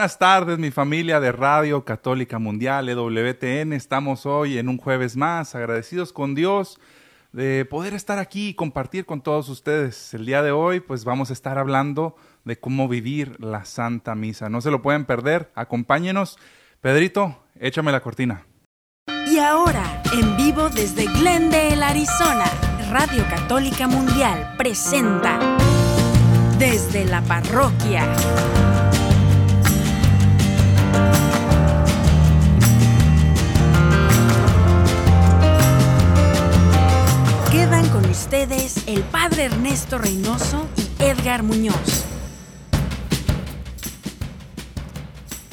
Buenas tardes, mi familia de Radio Católica Mundial, EWTN. Estamos hoy en un jueves más, agradecidos con Dios de poder estar aquí y compartir con todos ustedes. El día de hoy, pues vamos a estar hablando de cómo vivir la Santa Misa. No se lo pueden perder, acompáñenos. Pedrito, échame la cortina. Y ahora, en vivo desde Glendale, Arizona, Radio Católica Mundial presenta Desde la Parroquia. Quedan con ustedes el Padre Ernesto Reynoso y Edgar Muñoz.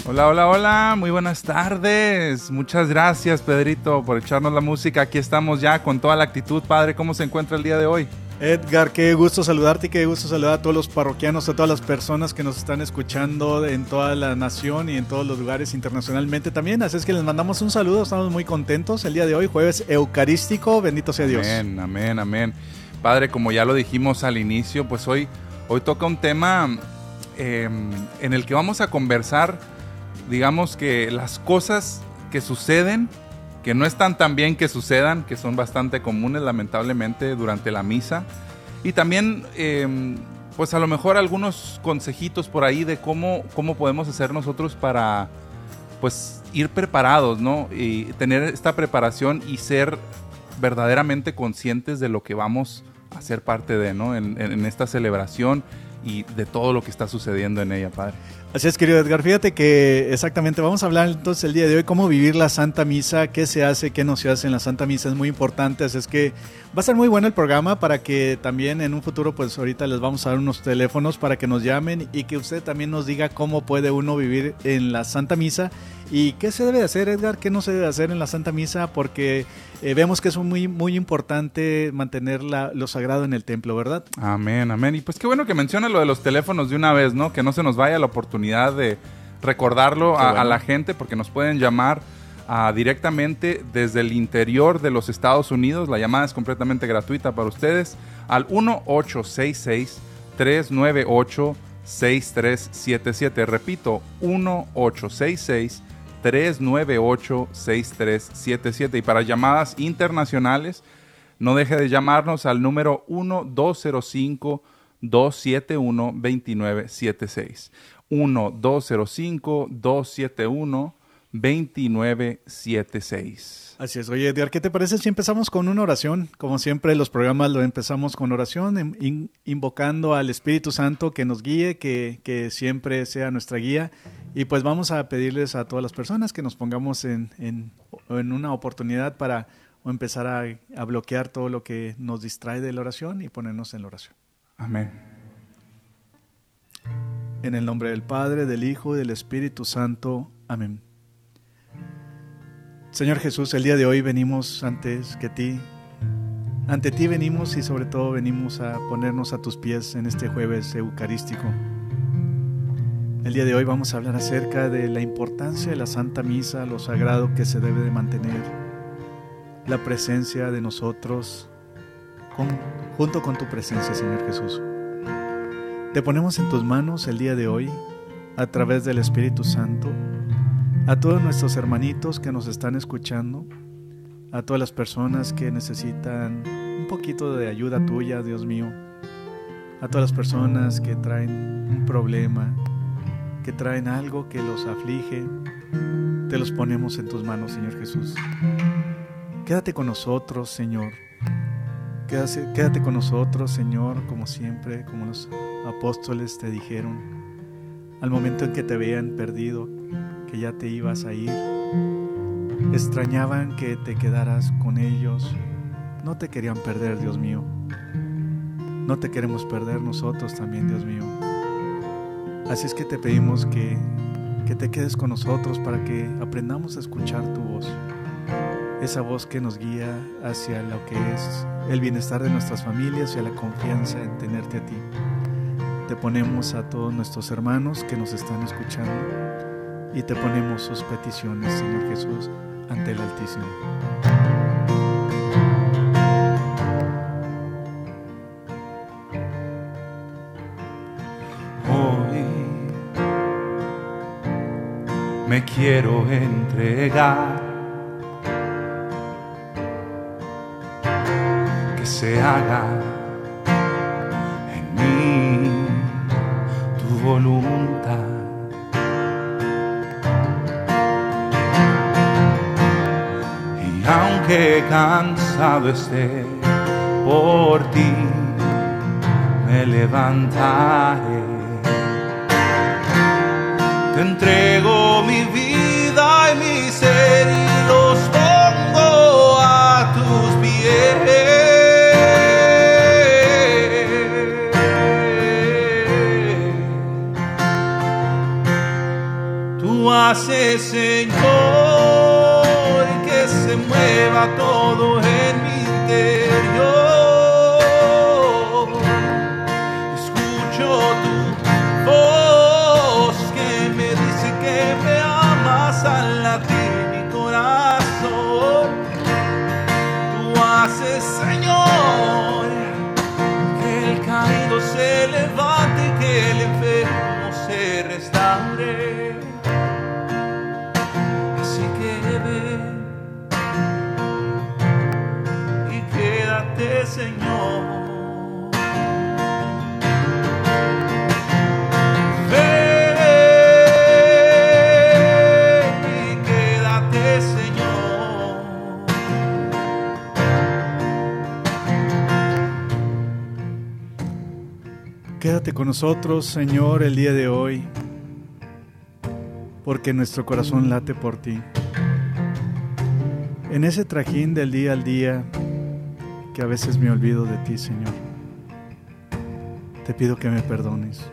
Hola, hola, hola, muy buenas tardes. Muchas gracias, Pedrito, por echarnos la música. Aquí estamos ya con toda la actitud, Padre. ¿Cómo se encuentra el día de hoy? Edgar, qué gusto saludarte y qué gusto saludar a todos los parroquianos, a todas las personas que nos están escuchando en toda la nación y en todos los lugares internacionalmente también. Así es que les mandamos un saludo, estamos muy contentos el día de hoy, jueves eucarístico, bendito sea Dios. Amén, amén, amén. Padre, como ya lo dijimos al inicio, pues hoy, hoy toca un tema eh, en el que vamos a conversar, digamos que las cosas que suceden que no están tan bien que sucedan, que son bastante comunes lamentablemente durante la misa. Y también, eh, pues a lo mejor algunos consejitos por ahí de cómo, cómo podemos hacer nosotros para, pues, ir preparados, ¿no? Y tener esta preparación y ser verdaderamente conscientes de lo que vamos a ser parte de, ¿no? En, en esta celebración y de todo lo que está sucediendo en ella, Padre. Así es, querido Edgar. Fíjate que exactamente vamos a hablar entonces el día de hoy cómo vivir la Santa Misa, qué se hace, qué no se hace en la Santa Misa, es muy importante. Así es que va a ser muy bueno el programa para que también en un futuro, pues ahorita les vamos a dar unos teléfonos para que nos llamen y que usted también nos diga cómo puede uno vivir en la Santa Misa y qué se debe hacer, Edgar, qué no se debe hacer en la Santa Misa, porque eh, vemos que es muy, muy importante mantener la, lo sagrado en el templo, ¿verdad? Amén, amén. Y pues qué bueno que menciona lo de los teléfonos de una vez, ¿no? Que no se nos vaya la oportunidad de recordarlo a, bueno. a, la gente, porque nos pueden llamar uh, directamente desde el interior de los Estados Unidos. La llamada es completamente gratuita para ustedes al 1866 398 6377. Repito, 1866 398-6377. Y para llamadas internacionales, no deje de llamarnos al número 1205-271-2976. 1205-271-2976. Así es. Oye, Edgar, ¿qué te parece si empezamos con una oración? Como siempre, los programas lo empezamos con oración, in, invocando al Espíritu Santo que nos guíe, que siempre sea nuestra guía. Y pues vamos a pedirles a todas las personas que nos pongamos en, en, en una oportunidad para empezar a, a, bloquear todo lo que nos distrae de la oración y ponernos en la oración. Amén. En el nombre del Padre, del Hijo y del Espíritu Santo. Amén. Señor Jesús, el día de hoy venimos antes que ti. Ante ti venimos y sobre todo venimos a ponernos a tus pies en este jueves eucarístico. El día de hoy vamos a hablar acerca de la importancia de la Santa Misa, lo sagrado que se debe de mantener, la presencia de nosotros junto con tu presencia, Señor Jesús. Te ponemos en tus manos el día de hoy, a través del Espíritu Santo, a todos nuestros hermanitos que nos están escuchando, a todas las personas que necesitan un poquito de ayuda tuya, Dios mío, a todas las personas que traen un problema, que traen algo que los aflige, te los ponemos en tus manos, Señor Jesús. Quédate con nosotros, Señor. Quédate, quédate, con nosotros, Señor, como siempre, como los apóstoles te dijeron, al momento en que te vean perdido, que ya te ibas a ir. Extrañaban que te quedaras con ellos. No te querían perder, Dios mío. No te queremos perder nosotros también, Dios mío. Así es que te pedimos que, que te quedes con nosotros para que aprendamos a escuchar tu voz. Esa voz que nos guía hacia lo que es el bienestar de nuestras familias y a la confianza en tenerte a ti. Te ponemos a todos nuestros hermanos que nos están escuchando y te ponemos sus peticiones, Señor Jesús, ante el Altísimo. Me quiero entregar. Que se haga en mí tu voluntad. Y aunque cansado esté por ti, me levantaré. Entrego mi vida y mi ser y pongo a tus pies. Tú haces, Señor, que se mueva todo en mi Quédate con nosotros, Señor, el día de hoy, porque nuestro corazón late por ti. En ese trajín del día al día, que a veces me olvido de ti, Señor, te pido que me perdones.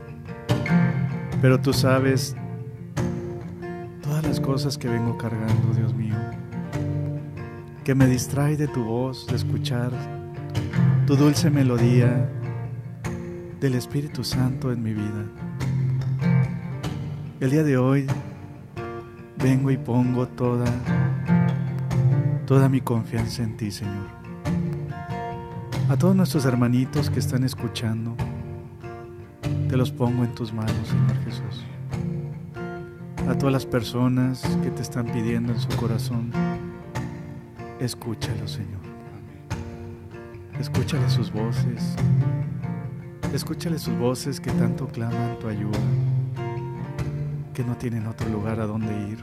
Pero tú sabes todas las cosas que vengo cargando, Dios mío, que me distrae de tu voz, de escuchar tu dulce melodía del Espíritu Santo en mi vida. El día de hoy vengo y pongo toda toda mi confianza en ti, Señor. A todos nuestros hermanitos que están escuchando, te los pongo en tus manos, Señor Jesús. A todas las personas que te están pidiendo en su corazón, escúchalo, Señor. Escúchale sus voces. Escúchale sus voces que tanto claman tu ayuda, que no tienen otro lugar a donde ir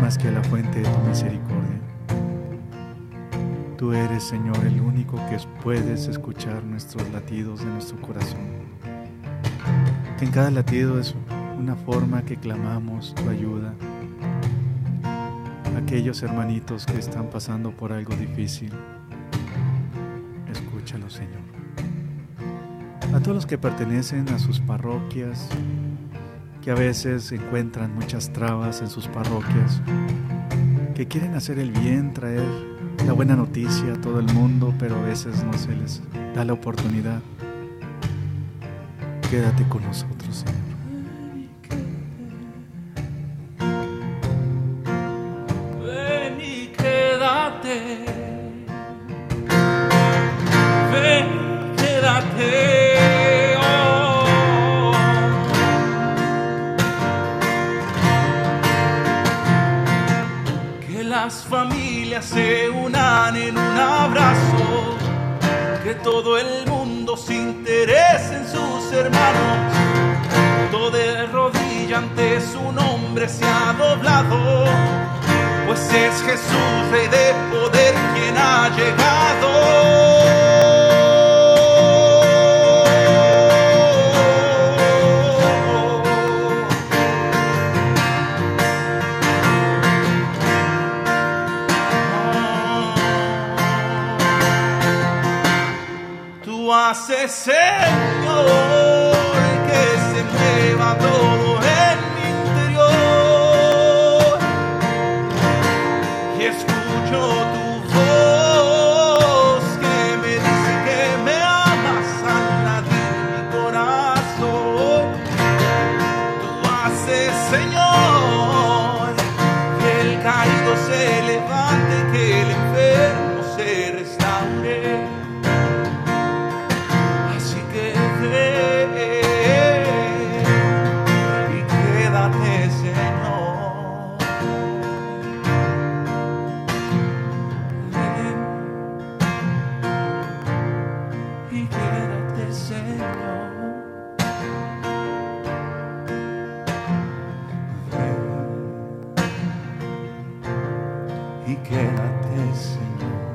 más que a la fuente de tu misericordia. Tú eres, Señor, el único que puedes escuchar nuestros latidos de nuestro corazón. Que en cada latido es una forma que clamamos tu ayuda. Aquellos hermanitos que están pasando por algo difícil, A todos los que pertenecen a sus parroquias, que a veces encuentran muchas trabas en sus parroquias, que quieren hacer el bien, traer la buena noticia a todo el mundo, pero a veces no se les da la oportunidad. Quédate con nosotros, Señor. Todo el mundo se interese en sus hermanos. Todo de rodilla ante su nombre se ha doblado. Pues es Jesús, Rey de quédate, Señor.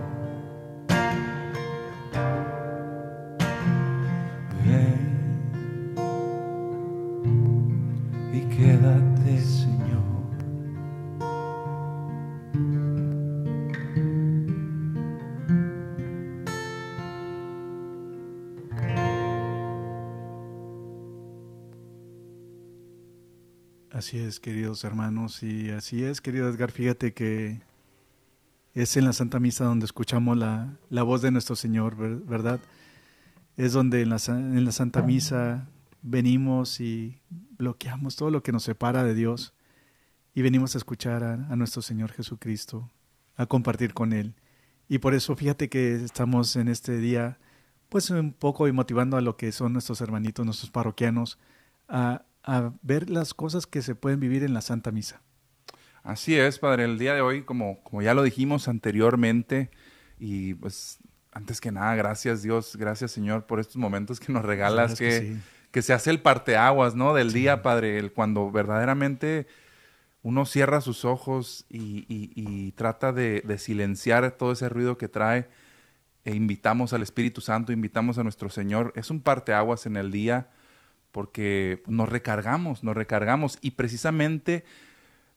Ven y quédate, Señor. Así es, queridos hermanos, y así es, querido Edgar. Fíjate que es en la Santa Misa donde escuchamos la, la voz de nuestro Señor, ver- ¿verdad? Es donde en la, en la Santa Misa venimos y bloqueamos todo lo que nos separa de Dios y venimos a escuchar a, a nuestro Señor Jesucristo, a compartir con Él. Y por eso fíjate que estamos en este día, pues un poco motivando a lo que son nuestros hermanitos, nuestros parroquianos, a, a ver las cosas que se pueden vivir en la Santa Misa. Así es, Padre. El día de hoy, como, como ya lo dijimos anteriormente, y pues antes que nada, gracias Dios, gracias Señor por estos momentos que nos regalas, Sabes que, sí. que se hace el parteaguas, ¿no? Del día, Padre, el, cuando verdaderamente uno cierra sus ojos y, y- y trata de, de silenciar todo ese ruido que trae e invitamos al Espíritu Santo, invitamos a nuestro Señor. Es un parteaguas en el día porque nos recargamos, nos recargamos y precisamente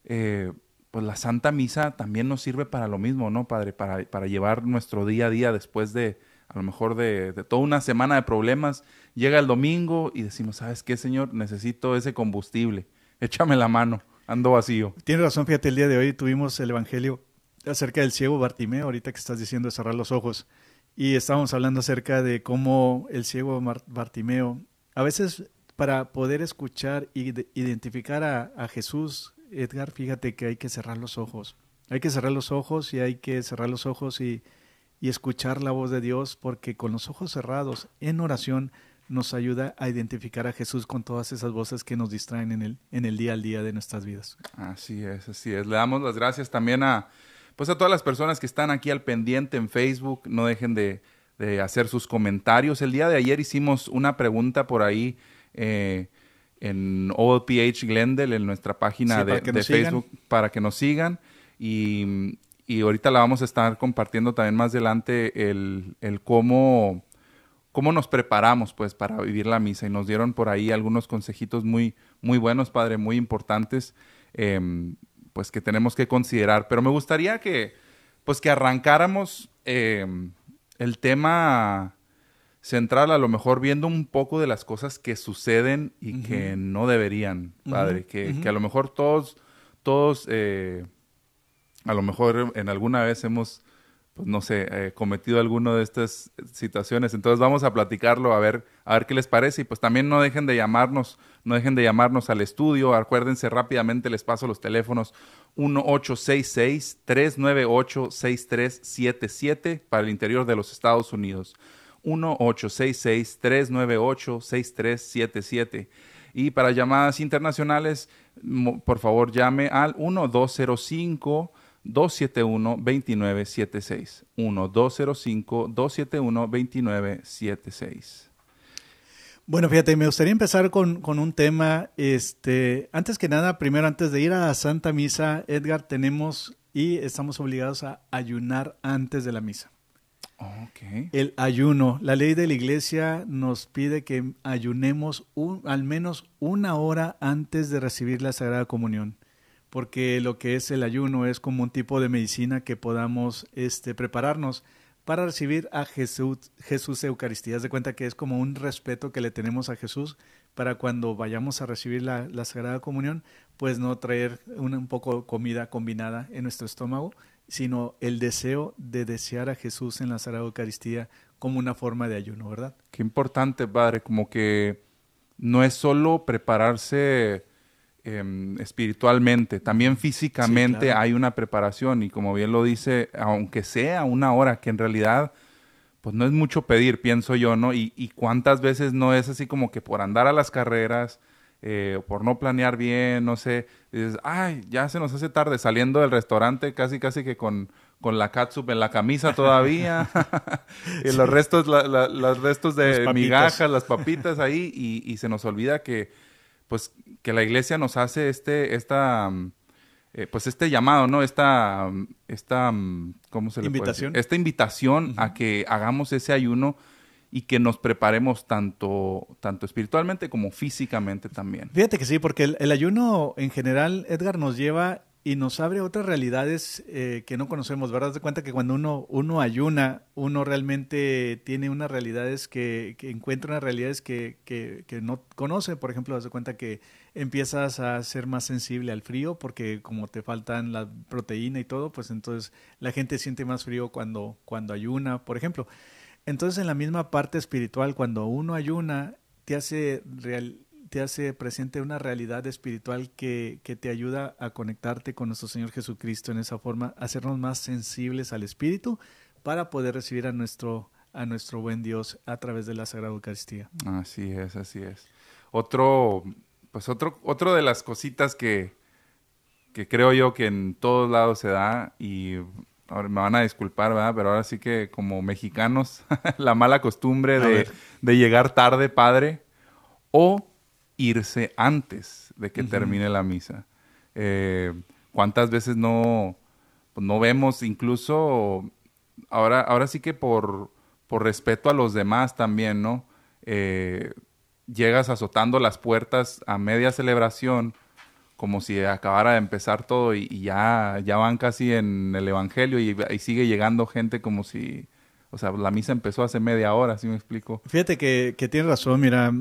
eh, pues la Santa Misa también nos sirve para lo mismo, ¿no, Padre? Para, llevar nuestro día a día después de, a lo mejor, de, toda una semana de problemas. Llega el domingo y decimos, ¿sabes qué, Señor? Necesito ese combustible. Échame la mano, ando vacío. Tienes razón, fíjate, el día de hoy tuvimos el Evangelio acerca del ciego Bartimeo, ahorita que estás diciendo cerrar los ojos, y estábamos hablando acerca de cómo el ciego Bartimeo, a veces para poder escuchar y de- identificar a Jesús, Edgar, fíjate que hay que cerrar los ojos, hay que cerrar los ojos y hay que cerrar los ojos y, escuchar la voz de Dios, porque con los ojos cerrados en oración nos ayuda a identificar a Jesús con todas esas voces que nos distraen en el, en el día al día de nuestras vidas. Así es, así es. Le damos las gracias también a, pues a todas las personas que están aquí al pendiente en Facebook. No dejen de, de hacer sus comentarios. El día de ayer hicimos una pregunta por ahí eh, en OLPH Glendale, en nuestra página Sí, de, sigan. Facebook, para que nos sigan. Y, y ahorita la vamos a estar compartiendo también más adelante el, el cómo, cómo nos preparamos pues para vivir la misa. Y nos dieron por ahí algunos consejitos muy, muy buenos, Padre, muy importantes, em, pues que tenemos que considerar. Pero me gustaría que, pues que arrancáramos em, el tema central, a lo mejor viendo un poco de las cosas que suceden y que no deberían, Padre. Que, a lo mejor todos, todos, eh, a lo mejor en alguna vez hemos, pues no sé, eh, cometido alguna de estas situaciones. Entonces vamos a platicarlo, a ver, a ver qué les parece. Y pues también no dejen de llamarnos, no dejen de llamarnos al estudio. Acuérdense rápidamente, les paso los teléfonos 1866-398-6377 para el interior de los Estados Unidos. 1866-398-6377. Y para llamadas internacionales, por favor llame al 1205 271-2976. 1-205-271-2976. Bueno, fíjate, me gustaría empezar con, con un tema, este, antes que nada, primero antes de ir a la Santa Misa, Edgar, tenemos y estamos obligados a ayunar antes de la misa. El ayuno, la ley de la iglesia nos pide que ayunemos un- al menos una hora antes de recibir la Sagrada Comunión, porque lo que es el ayuno es como un tipo de medicina que podamos este, prepararnos para recibir a Jesús, Jesús Eucaristía. Haz de cuenta que es como un respeto que le tenemos a Jesús para cuando vayamos a recibir la, Sagrada Comunión, pues no traer un poco comida combinada en nuestro estómago, sino el deseo de desear a Jesús en la Sagrada Eucaristía como una forma de ayuno, ¿verdad? Qué importante, padre, como que no es solo prepararse em, espiritualmente, también físicamente Sí, claro. hay una preparación y como bien lo dice, aunque sea una hora, que en realidad pues no es mucho pedir, pienso yo, ¿no? Y, y cuántas veces no es así como que por andar a las carreras, eh, por no planear bien, no sé, dices, ay, ya se nos hace tarde saliendo del restaurante casi casi que con, con la catsup en la camisa todavía, y los restos, la- la- los restos de migajas, las papitas ahí, y, y se nos olvida que, pues, que la iglesia nos hace este, esta, mm, eh, pues este llamado, ¿no? Esta, esta ¿cómo se le invitación. Puede Esta invitación a que hagamos ese ayuno y que nos preparemos tanto, tanto espiritualmente como físicamente también. Fíjate que sí, porque el, ayuno en general, Edgar, nos lleva y nos abre otras realidades eh, que no conocemos, ¿verdad? de cuenta que cuando uno, uno ayuna, uno realmente tiene unas realidades que, que encuentra unas realidades que, que, que, no conoce. Por ejemplo, das de cuenta que empiezas a ser más sensible al frío porque como te faltan la proteína y todo, pues entonces la gente siente más frío cuando, cuando ayuna, por ejemplo. Entonces, en la misma parte espiritual, cuando uno ayuna, te hace, real, te hace presente una realidad espiritual que, que, te ayuda a conectarte con nuestro Señor Jesucristo en esa forma, hacernos más sensibles al Espíritu para poder recibir a nuestro, a nuestro buen Dios a través de la Sagrada Eucaristía. Así es, así es. Otro, pues otro, otro de las cositas que, que creo yo que en todos lados se da y ahora me van a disculpar, ¿verdad? Pero ahora sí que como mexicanos, la mala costumbre de, llegar tarde, padre, o irse antes de que termine la misa. Eh, ¿Cuántas veces no, pues no vemos incluso, ahora, ahora sí que por, por respeto a los demás también, ¿no? Eh, llegas azotando las puertas a media celebración como si acabara de empezar todo y, ya, ya van casi en el Evangelio y, sigue llegando gente como si, o sea, la misa empezó hace media hora, ¿sí me explico? Fíjate que, que tienes razón, mira,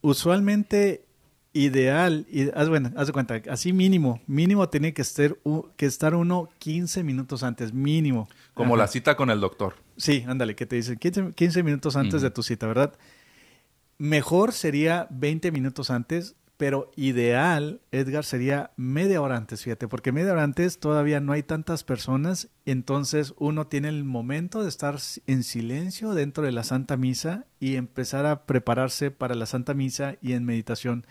usualmente ideal, y, haz, bueno, haz de cuenta, así mínimo, mínimo tiene que, estar, que estar uno 15 minutos antes, mínimo. Como la cita con el doctor. Sí, ándale, que te dicen 15, minutos antes de tu cita, ¿verdad? Mejor sería 20 minutos antes pero ideal, Edgar, sería media hora antes, fíjate, porque media hora antes todavía no hay tantas personas, entonces uno tiene el momento de estar en silencio dentro de la Santa Misa y empezar a prepararse para la Santa Misa y en meditación.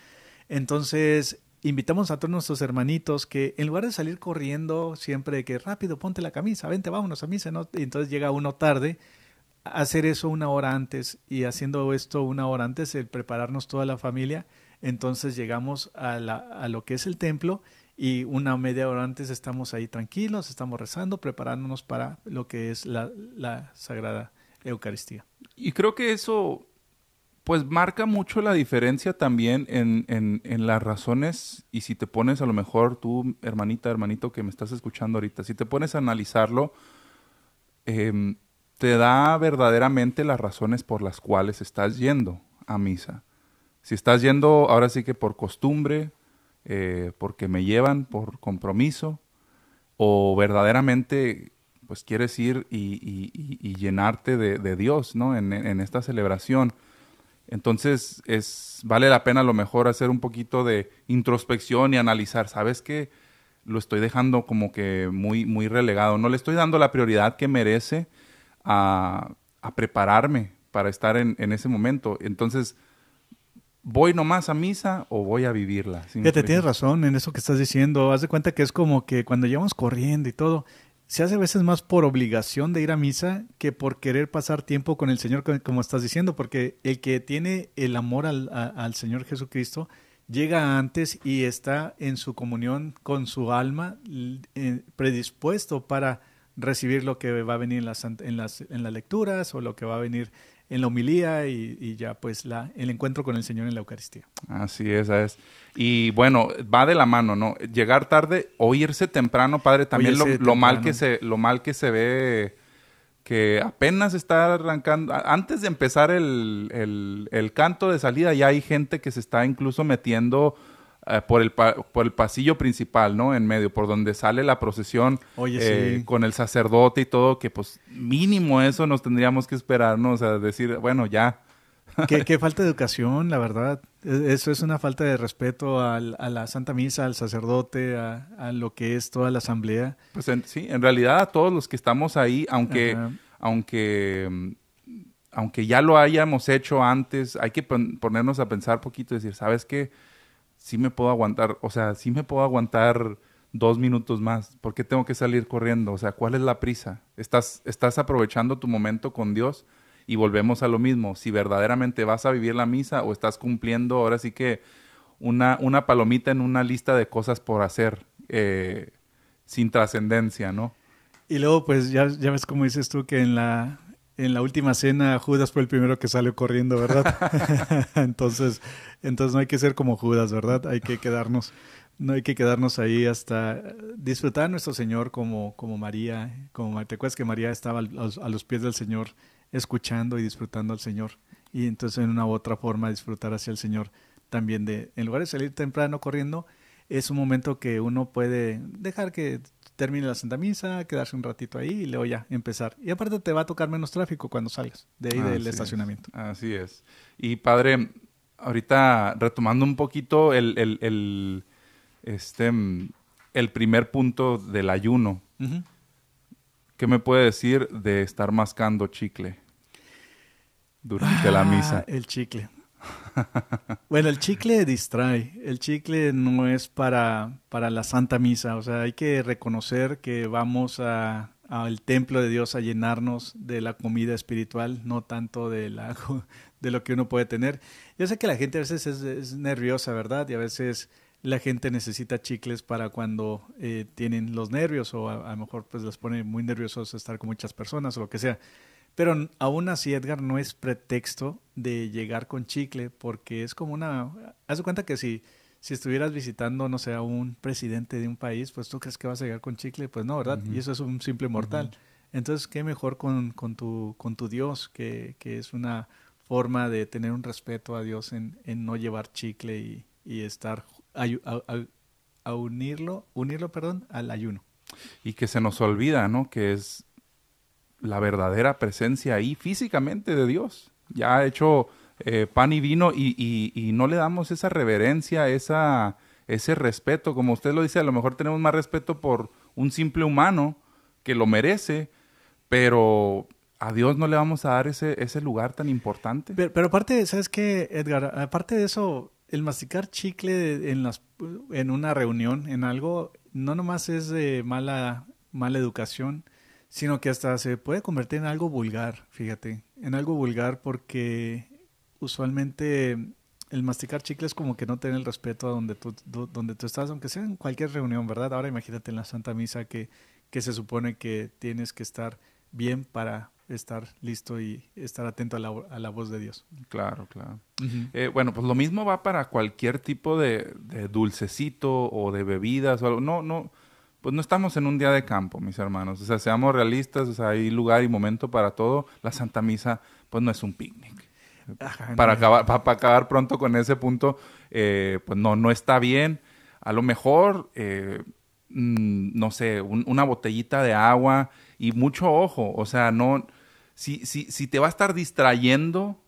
Entonces, invitamos a todos nuestros hermanitos que en lugar de salir corriendo siempre que rápido ponte la camisa, vente, vámonos a misa, ¿no? y entonces llega uno tarde, hacer eso una hora antes y haciendo esto una hora antes, el prepararnos toda la familia, entonces llegamos a, la, a lo que es el templo y una media hora antes estamos ahí tranquilos, estamos rezando, preparándonos para lo que es la, Sagrada Eucaristía. Y creo que eso pues marca mucho la diferencia también en, las razones y si te pones a lo mejor tú, hermanita, hermanito que me estás escuchando ahorita, si te pones a analizarlo, em, te da verdaderamente las razones por las cuales estás yendo a misa. Si estás yendo ahora sí que por costumbre, eh, porque me llevan, por compromiso, o verdaderamente pues quieres ir y, llenarte de, Dios, ¿no? En, esta celebración. Entonces, es, vale la pena a lo mejor hacer un poquito de introspección y analizar, ¿sabes qué? Lo estoy dejando como que muy, muy relegado. No le estoy dando la prioridad que merece a, prepararme para estar en, en ese momento. Entonces, ¿Voy nomás a misa o voy a vivirla? te tienes razón en eso que estás diciendo. Haz de cuenta que es como que cuando llevamos corriendo y todo, se hace a veces más por obligación de ir a misa que por querer pasar tiempo con el Señor, como estás diciendo, porque el que tiene el amor al, al Señor Jesucristo llega antes y está en su comunión con su alma eh, predispuesto para recibir lo que va a venir en las, en las, en las lecturas o lo que va a venir en la homilía y, ya pues la, el encuentro con el Señor en la Eucaristía. Así es, es. Y bueno, va de la mano, ¿no? Llegar tarde o irse temprano, padre, también lo, mal que se, lo mal que se ve que apenas está arrancando, antes de empezar el, el, el canto de salida ya hay gente que se está incluso metiendo eh, por, el por el pasillo principal, ¿no? En medio, por donde sale la procesión eh, con el sacerdote y todo, que pues mínimo eso nos tendríamos que esperar, ¿no? O sea, decir, bueno, ya. qué, falta de educación, la verdad. E, eso es una falta de respeto a la Santa Misa, al sacerdote, a, lo que es toda la asamblea. Pues sí, en realidad a todos los que estamos ahí, aunque, aunque, aunque ya lo hayamos hecho antes, hay que ponernos a pensar poquito y decir, ¿sabes qué? Sí me puedo aguantar, o sea, sí me puedo aguantar dos minutos más. ¿Por qué tengo que salir corriendo? O sea, ¿cuál es la prisa? Estás, estás aprovechando tu momento con Dios y volvemos a lo mismo. Si verdaderamente vas a vivir la misa o estás cumpliendo ahora sí que una, una palomita en una lista de cosas por hacer. Eh, sin trascendencia, ¿no? Y luego, pues ya, ya ves como dices tú que en la, en la última cena Judas fue el primero que salió corriendo, ¿verdad? entonces, entonces no hay que ser como Judas, ¿verdad? Hay que quedarnos, no hay que quedarnos ahí hasta disfrutar a nuestro Señor como, como María, como te acuerdas que María estaba a los, a los pies del Señor escuchando y disfrutando al Señor. Y entonces en una u otra forma disfrutar hacia el Señor también de, en lugar de salir temprano corriendo, es un momento que uno puede dejar que termine la Santa Misa, quedarse un ratito ahí y luego ya empezar. Y aparte te va a tocar menos tráfico cuando salgas de ahí del estacionamiento. Así es. Y padre, ahorita retomando un poquito el, el, el este, el primer punto del ayuno. ¿Qué me puede decir de estar mascando chicle durante la misa? Ah, el chicle. bueno, el chicle distrae. El chicle no es para, para la Santa Misa. O sea, hay que reconocer que vamos a, al templo de Dios a llenarnos de la comida espiritual, no tanto de, la, de lo que uno puede tener. Yo sé que la gente a veces es, nerviosa, ¿verdad? Y a veces la gente necesita chicles para cuando eh, tienen los nervios o a, a, lo mejor pues les pone muy nerviosos estar con muchas personas o lo que sea. Pero aún así, Edgar, no es pretexto de llegar con chicle, porque es como una... Haz de cuenta que si, si estuvieras visitando, no sé, a un presidente de un país, pues tú crees que vas a llegar con chicle, pues no, ¿verdad? Y eso es un simple mortal. Entonces, qué mejor con, con, tu, con tu Dios, que, que, es una forma de tener un respeto a Dios en, en no llevar chicle y, y estar a, a, a, unirlo, unirlo, perdón, al ayuno. Y que se nos olvida, ¿no? Que es la verdadera presencia ahí físicamente de Dios. Ya ha hecho eh, pan y vino y, y, y, no le damos esa reverencia, esa, ese respeto. Como usted lo dice, a lo mejor tenemos más respeto por un simple humano que lo merece, pero a Dios no le vamos a dar ese, ese lugar tan importante. Pero, aparte, ¿sabes qué, Edgar? Aparte de eso, el masticar chicle en, las, en una reunión, en algo, no nomás es de mala, mala educación, sino que hasta se puede convertir en algo vulgar, fíjate, en algo vulgar porque usualmente el masticar chicle es como que no tener el respeto a donde tú, donde tú estás, aunque sea en cualquier reunión, ¿verdad? Ahora imagínate en la Santa Misa que, que se supone que tienes que estar bien para estar listo y estar atento a la, a la voz de Dios. Claro, claro. Uh -huh. eh, bueno, pues lo mismo va para cualquier tipo de, de, dulcecito o de bebidas o algo. No, no, pues no estamos en un día de campo, mis hermanos. O sea, seamos realistas, o sea, hay lugar y momento para todo. La Santa Misa, pues no es un picnic. Ajá, para, no. acabar, para, para, acabar pronto con ese punto, eh, pues no, no está bien. A lo mejor, eh, mmm, no sé, un, una botellita de agua y mucho ojo. O sea, no, si, si, si te va a estar distrayendo,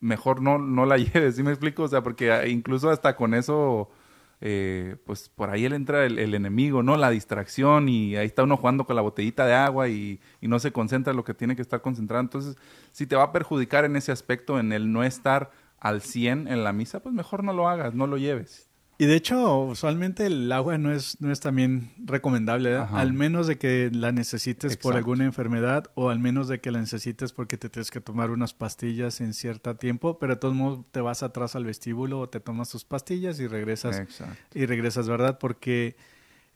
mejor no, no la lleves, ¿sí me explico? O sea, porque incluso hasta con eso eh, pues por ahí él entra el, enemigo, ¿no? La distracción y ahí está uno jugando con la botellita de agua y, y, no se concentra en lo que tiene que estar concentrado. Entonces, si te va a perjudicar en ese aspecto, en el no estar al 100 en la misa, pues mejor no lo hagas, no lo lleves. Y de hecho, usualmente el agua no es, no es también recomendable, al menos de que la necesites Exacto. por alguna enfermedad o al menos de que la necesites porque te tienes que tomar unas pastillas en cierto tiempo, pero de todos modos te vas atrás al vestíbulo o te tomas tus pastillas y regresas. Exacto. Y regresas, ¿verdad? Porque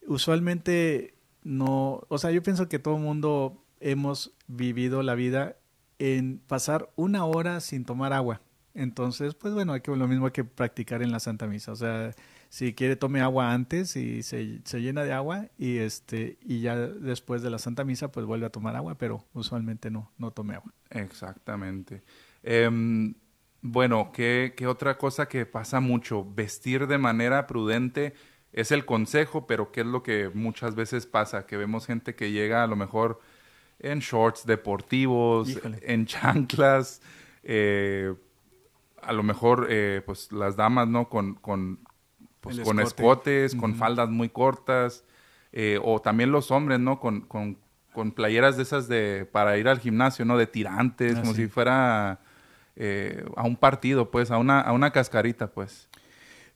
usualmente no, o sea, yo pienso que todo el mundo hemos vivido la vida en pasar una hora sin tomar agua. Entonces, pues bueno, hay que lo mismo hay que practicar en la Santa Misa. O sea, si quiere tome agua antes y se, se, llena de agua y este y ya después de la Santa Misa pues vuelve a tomar agua, pero usualmente no, no tome agua. Exactamente. Eh, bueno, ¿qué, ¿qué otra cosa que pasa mucho? Vestir de manera prudente es el consejo, pero ¿qué es lo que muchas veces pasa? Que vemos gente que llega a lo mejor en shorts deportivos, Híjole. en chanclas, eh, a lo mejor eh, pues las damas, ¿no? Con, con, pues, con escotes, uh -huh. con faldas muy cortas, eh, o también los hombres, ¿no? Con, con, con, playeras de esas de para ir al gimnasio, ¿no? De tirantes, ah, como sí. si fuera eh, a un partido, pues, a una, a una cascarita, pues.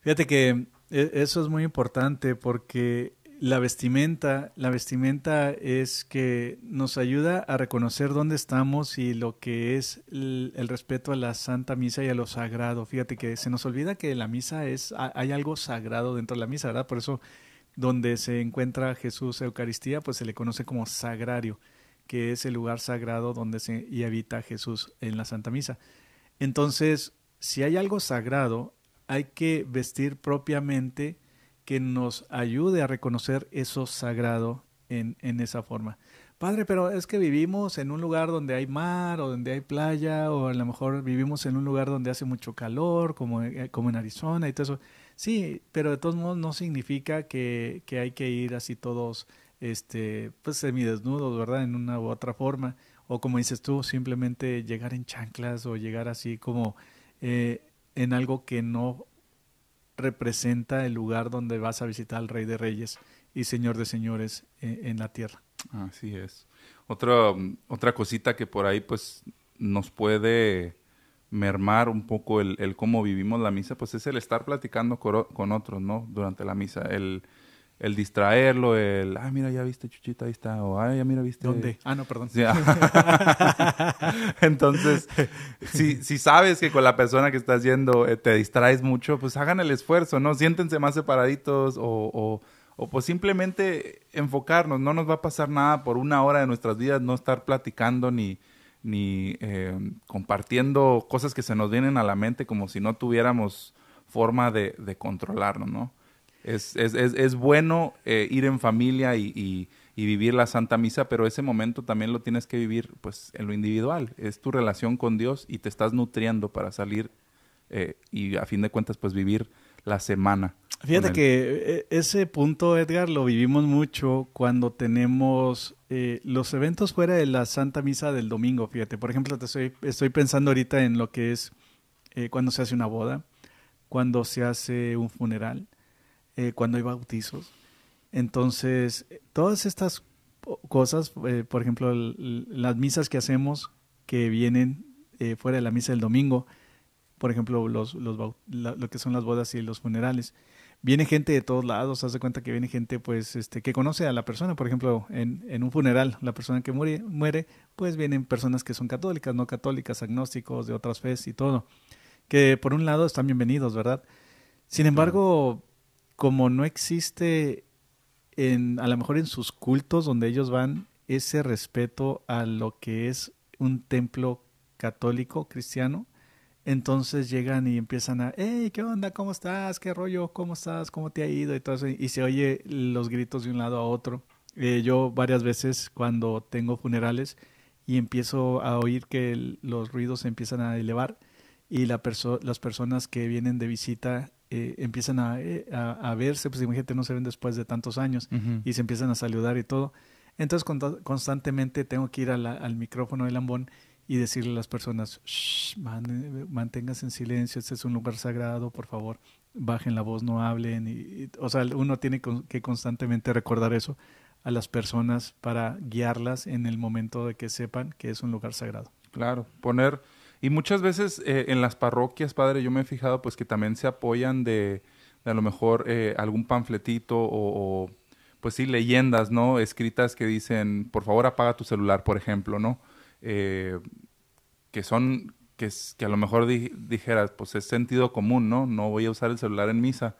Fíjate que eso es muy importante porque la vestimenta, la vestimenta es que nos ayuda a reconocer dónde estamos y lo que es el, respeto a la Santa Misa y a lo sagrado. Fíjate que se nos olvida que la misa es, hay algo sagrado dentro de la misa, ¿verdad? Por eso donde se encuentra Jesús Eucaristía, pues se le conoce como sagrario, que es el lugar sagrado donde se y habita Jesús en la Santa Misa. Entonces, si hay algo sagrado, hay que vestir propiamente que nos ayude a reconocer eso sagrado en, en esa forma. Padre, pero es que vivimos en un lugar donde hay mar o donde hay playa o a lo mejor vivimos en un lugar donde hace mucho calor, como, eh, como en Arizona y todo eso. Sí, pero de todos modos no significa que, que hay que ir así todos, este, pues semidesnudos, ¿verdad? En una u otra forma. O como dices tú, simplemente llegar en chanclas o llegar así como eh, en algo que no representa el lugar donde vas a visitar al Rey de Reyes y Señor de Señores eh, en la tierra. Así es. Otra, otra cosita que por ahí pues nos puede mermar un poco el, cómo vivimos la misa, pues es el estar platicando con, otros, ¿no? Durante la misa. El, el distraerlo, el, ah, mira, ya viste Chuchita, ahí está, o, ah, ya mira, viste. ¿Dónde? Ah, no, perdón. Entonces, si, si sabes que con la persona que estás yendo eh, te distraes mucho, pues hagan el esfuerzo, ¿no? Siéntense más separaditos o, o o pues simplemente enfocarnos, no nos va a pasar nada por una hora de nuestras vidas, no estar platicando ni, ni eh, compartiendo cosas que se nos vienen a la mente como si no tuviéramos forma de, de controlarnos, ¿no? Es, es, es, es bueno eh, ir en familia y, y, vivir la Santa Misa, pero ese momento también lo tienes que vivir pues en lo individual, es tu relación con Dios y te estás nutriendo para salir eh, y a fin de cuentas pues vivir la semana Fíjate que eh, ese punto, Edgar, lo vivimos mucho cuando tenemos eh, los eventos fuera de la Santa Misa del domingo. Fíjate, por ejemplo, te estoy, estoy pensando ahorita en lo que es eh, cuando se hace una boda, cuando se hace un funeral, cuando hay bautizos. Entonces, todas estas cosas, por ejemplo, las misas que hacemos que vienen fuera de la misa del domingo, por ejemplo, los, los, lo que son las bodas y los funerales viene gente de todos lados, haz de cuenta que viene gente pues este que conoce a la persona, por ejemplo, en, en un funeral, la persona que muere, muere, pues vienen personas que son católicas, no católicas, agnósticos, de otras fes y todo, que por un lado están bienvenidos, ¿verdad? Sin embargo, como no existe en a lo mejor en sus cultos donde ellos van ese respeto a lo que es un templo católico cristiano, entonces llegan y empiezan a, hey, ¿qué onda? ¿Cómo estás? ¿Qué rollo? ¿Cómo estás? ¿Cómo te ha ido? Y, todo eso, y se oye los gritos de un lado a otro. Eh, yo varias veces cuando tengo funerales y empiezo a oír que los ruidos se empiezan a elevar y la las personas que vienen de visita eh, empiezan eh, a, a, verse, pues imagínate, no se ven después de tantos años y se empiezan a saludar y todo. Entonces constantemente tengo que ir al micrófono del lambón y decirle a las personas, Shh, manténganse en silencio, este es un lugar sagrado, por favor, bajen la voz, no hablen. Y, o sea, uno tiene que constantemente recordar eso a las personas para guiarlas en el momento de que sepan que es un lugar sagrado. Claro, poner... Y muchas veces eh, en las parroquias, padre, yo me he fijado pues que también se apoyan de, a lo mejor eh, algún panfletito o, o, pues sí, leyendas, ¿no? Escritas que dicen, por favor apaga tu celular, por ejemplo, ¿no? Eh, que son, que, que a lo mejor dijeras, pues es sentido común, ¿no? No voy a usar el celular en misa.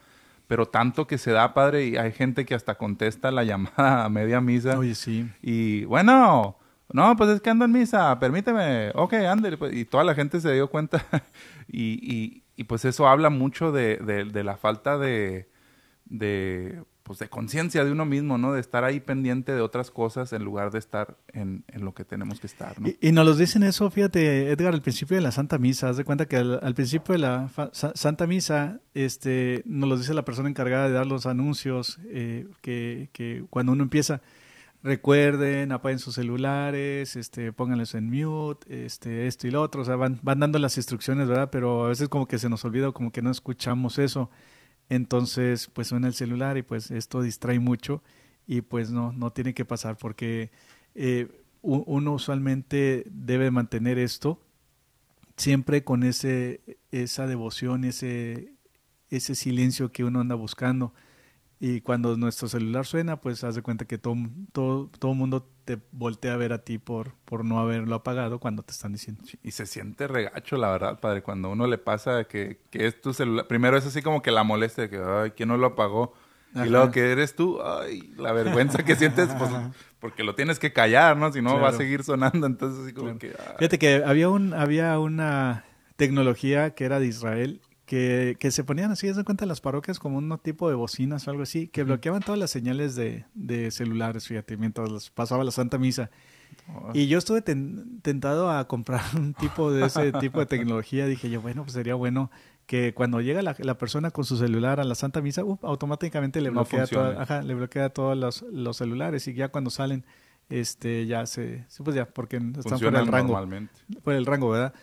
Pero tanto que se da, padre, y hay gente que hasta contesta la llamada a media misa. Oye, sí. Y bueno, no, pues es que ando en misa, permíteme, ok, ande. Pues, y toda la gente se dio cuenta. y, y, pues eso habla mucho de, de, la falta de, de pues de conciencia de uno mismo, ¿no? De estar ahí pendiente de otras cosas en lugar de estar en, en lo que tenemos que estar, ¿no? Y, nos lo dicen eso, fíjate, Edgar, al principio de la Santa Misa, haz de cuenta que al, principio de la Santa Misa, este, nos lo dice la persona encargada de dar los anuncios, eh, que, que cuando uno empieza, recuerden, apaguen sus celulares, este, pónganlos en mute, este, esto y lo otro, o sea, van, van dando las instrucciones, ¿verdad? Pero a veces como que se nos olvida, como que no escuchamos eso. Entonces, pues suena el celular y pues esto distrae mucho y pues no, no tiene que pasar porque eh, uno usualmente debe mantener esto siempre con ese, esa devoción, ese, ese silencio que uno anda buscando. Y cuando nuestro celular suena, pues haz de cuenta que todo, todo, todo mundo te voltea a ver a ti por, por no haberlo apagado cuando te están diciendo. Y se siente regacho, la verdad, padre, cuando uno le pasa que, que es tu celular. Primero es así como que la molestia, que, ay, ¿quién no lo apagó? Y luego que eres tú, ay, la vergüenza que sientes, pues, porque lo tienes que callar, ¿no? Si no, va a seguir sonando, entonces así como que... Fíjate que había, un, había una tecnología que era de Israel que, que, se ponían así, de cuenta, las parroquias como un tipo de bocinas o algo así, que bloqueaban todas las señales de, de celulares, fíjate, mientras pasaba la Santa Misa. Oh. Y yo estuve tentado a comprar un tipo de ese tipo de tecnología. Dije yo, bueno, pues sería bueno que cuando llega la, la persona con su celular a la Santa Misa, uh, automáticamente le bloquea, ajá, le bloquea todos los, los, celulares y ya cuando salen, este, ya se, pues ya, porque están fuera del rango, por el rango, ¿verdad?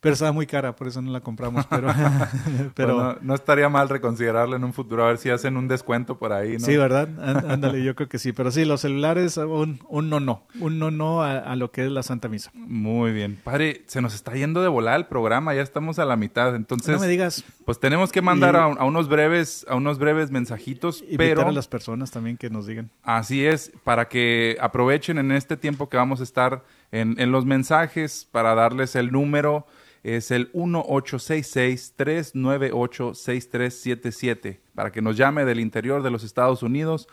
Pero estaba muy cara, por eso no la compramos. Pero, pero no, estaría mal reconsiderarla en un futuro, a ver si hacen un descuento por ahí. ¿no? Sí, ¿verdad? Ándale, yo creo que sí. Pero sí, los celulares, un, un no no. Un no no a, lo que es la Santa Misa. Muy bien. Padre, se nos está yendo de volar el programa, ya estamos a la mitad. Entonces, no me digas. Pues tenemos que mandar a, unos breves, a unos breves mensajitos. pero a las personas también que nos digan. Así es, para que aprovechen en este tiempo que vamos a estar en, en los mensajes para darles el número es el 1866-398-6377 para que nos llame del interior de los Estados Unidos.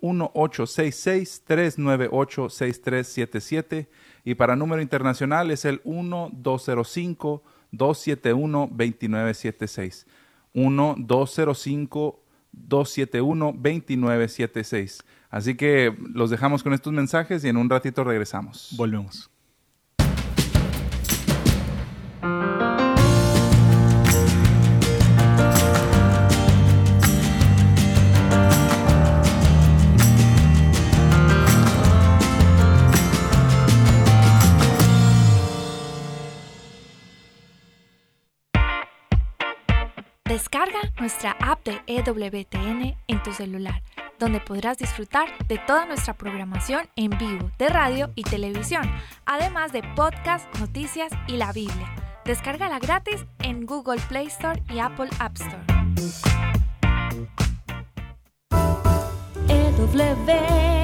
1866-398-6377 y para número internacional es el 1205-271-2976. 1205-271-2976. Así que los dejamos con estos mensajes y en un ratito regresamos. Volvemos. Descarga nuestra app de EWTN en tu celular, donde podrás disfrutar de toda nuestra programación en vivo de radio y televisión, además de podcast, noticias y la Biblia. Descárgala gratis en Google Play Store y Apple App Store. EWTN,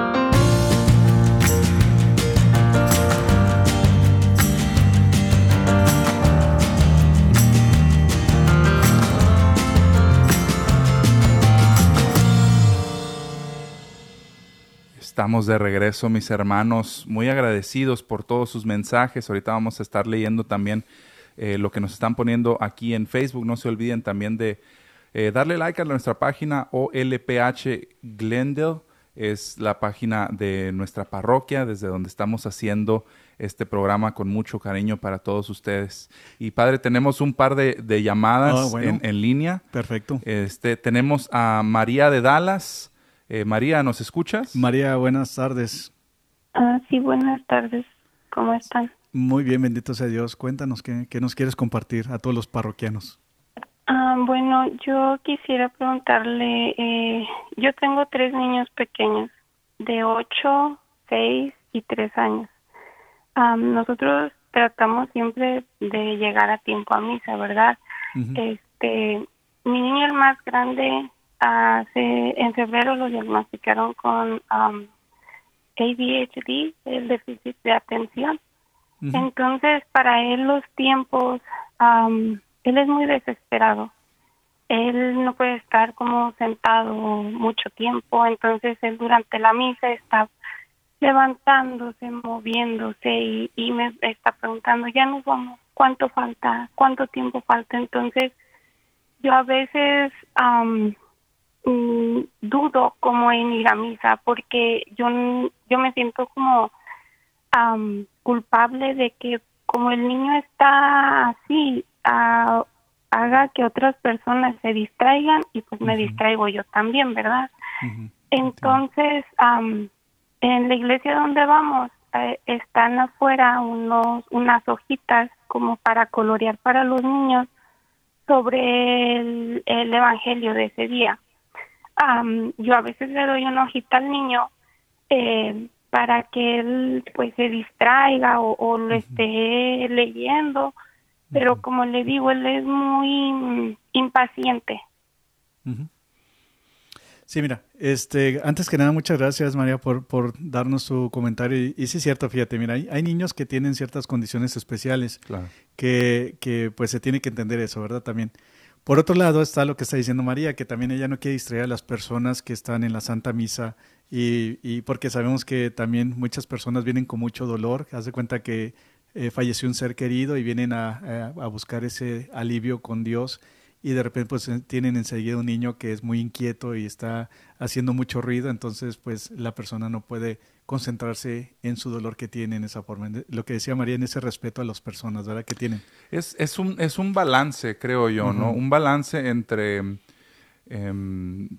Estamos de regreso, mis hermanos, muy agradecidos por todos sus mensajes. Ahorita vamos a estar leyendo también eh, lo que nos están poniendo aquí en Facebook. No se olviden también de eh, darle like a nuestra página OLPH Glendale. Es la página de nuestra parroquia, desde donde estamos haciendo este programa con mucho cariño para todos ustedes. Y padre, tenemos un par de, llamadas ah, en, en, línea. Perfecto. Este, tenemos a María de Dallas. Eh, María, ¿nos escuchas? María, buenas tardes. Ah, sí, buenas tardes. ¿Cómo están? Muy bien, bendito sea Dios. Cuéntanos qué, nos quieres compartir a todos los parroquianos. Ah, bueno, yo quisiera preguntarle, eh, yo tengo tres niños pequeños, de 8, 6 y 3 años. nosotros tratamos siempre de llegar a tiempo a misa, ¿verdad? Este, mi niño el más grande hace en febrero lo diagnosticaron con um, ADHD, el déficit de atención. Entonces, para él los tiempos, um, él es muy desesperado. Él no puede estar como sentado mucho tiempo, entonces él durante la misa está levantándose, moviéndose y, y me está preguntando, ya nos vamos, ¿cuánto falta? ¿Cuánto tiempo falta? Entonces, yo a veces um, dudo como en ir a misa porque yo, yo me siento como um, culpable de que como el niño está así, haga que otras personas se distraigan y pues me distraigo yo también, ¿verdad? Entonces, um, en la iglesia donde vamos eh, están afuera unos unas hojitas como para colorear para los niños sobre el, evangelio de ese día. Yo a veces le doy una hojita al niño eh, para que él pues se distraiga o, lo esté leyendo, pero como le digo, él es muy impaciente. Sí, mira, este, antes que nada, muchas gracias María por, por darnos su comentario. Y, sí es cierto, fíjate, mira, hay, niños que tienen ciertas condiciones especiales que, que pues se tiene que entender eso, ¿verdad? También. Por otro lado está lo que está diciendo María, que también ella no quiere distraer a las personas que están en la Santa Misa y, porque sabemos que también muchas personas vienen con mucho dolor, haz de cuenta que eh, falleció un ser querido y vienen a buscar ese alivio con Dios y de repente pues eh, tienen enseguida un niño que es muy inquieto y está haciendo mucho ruido, entonces pues la persona no puede concentrarse en su dolor que tiene en esa forma. Lo que decía María en ese respeto a las personas, ¿verdad? Que tienen. Es, es, un, es un balance, creo yo, ¿no? Un balance entre... Em,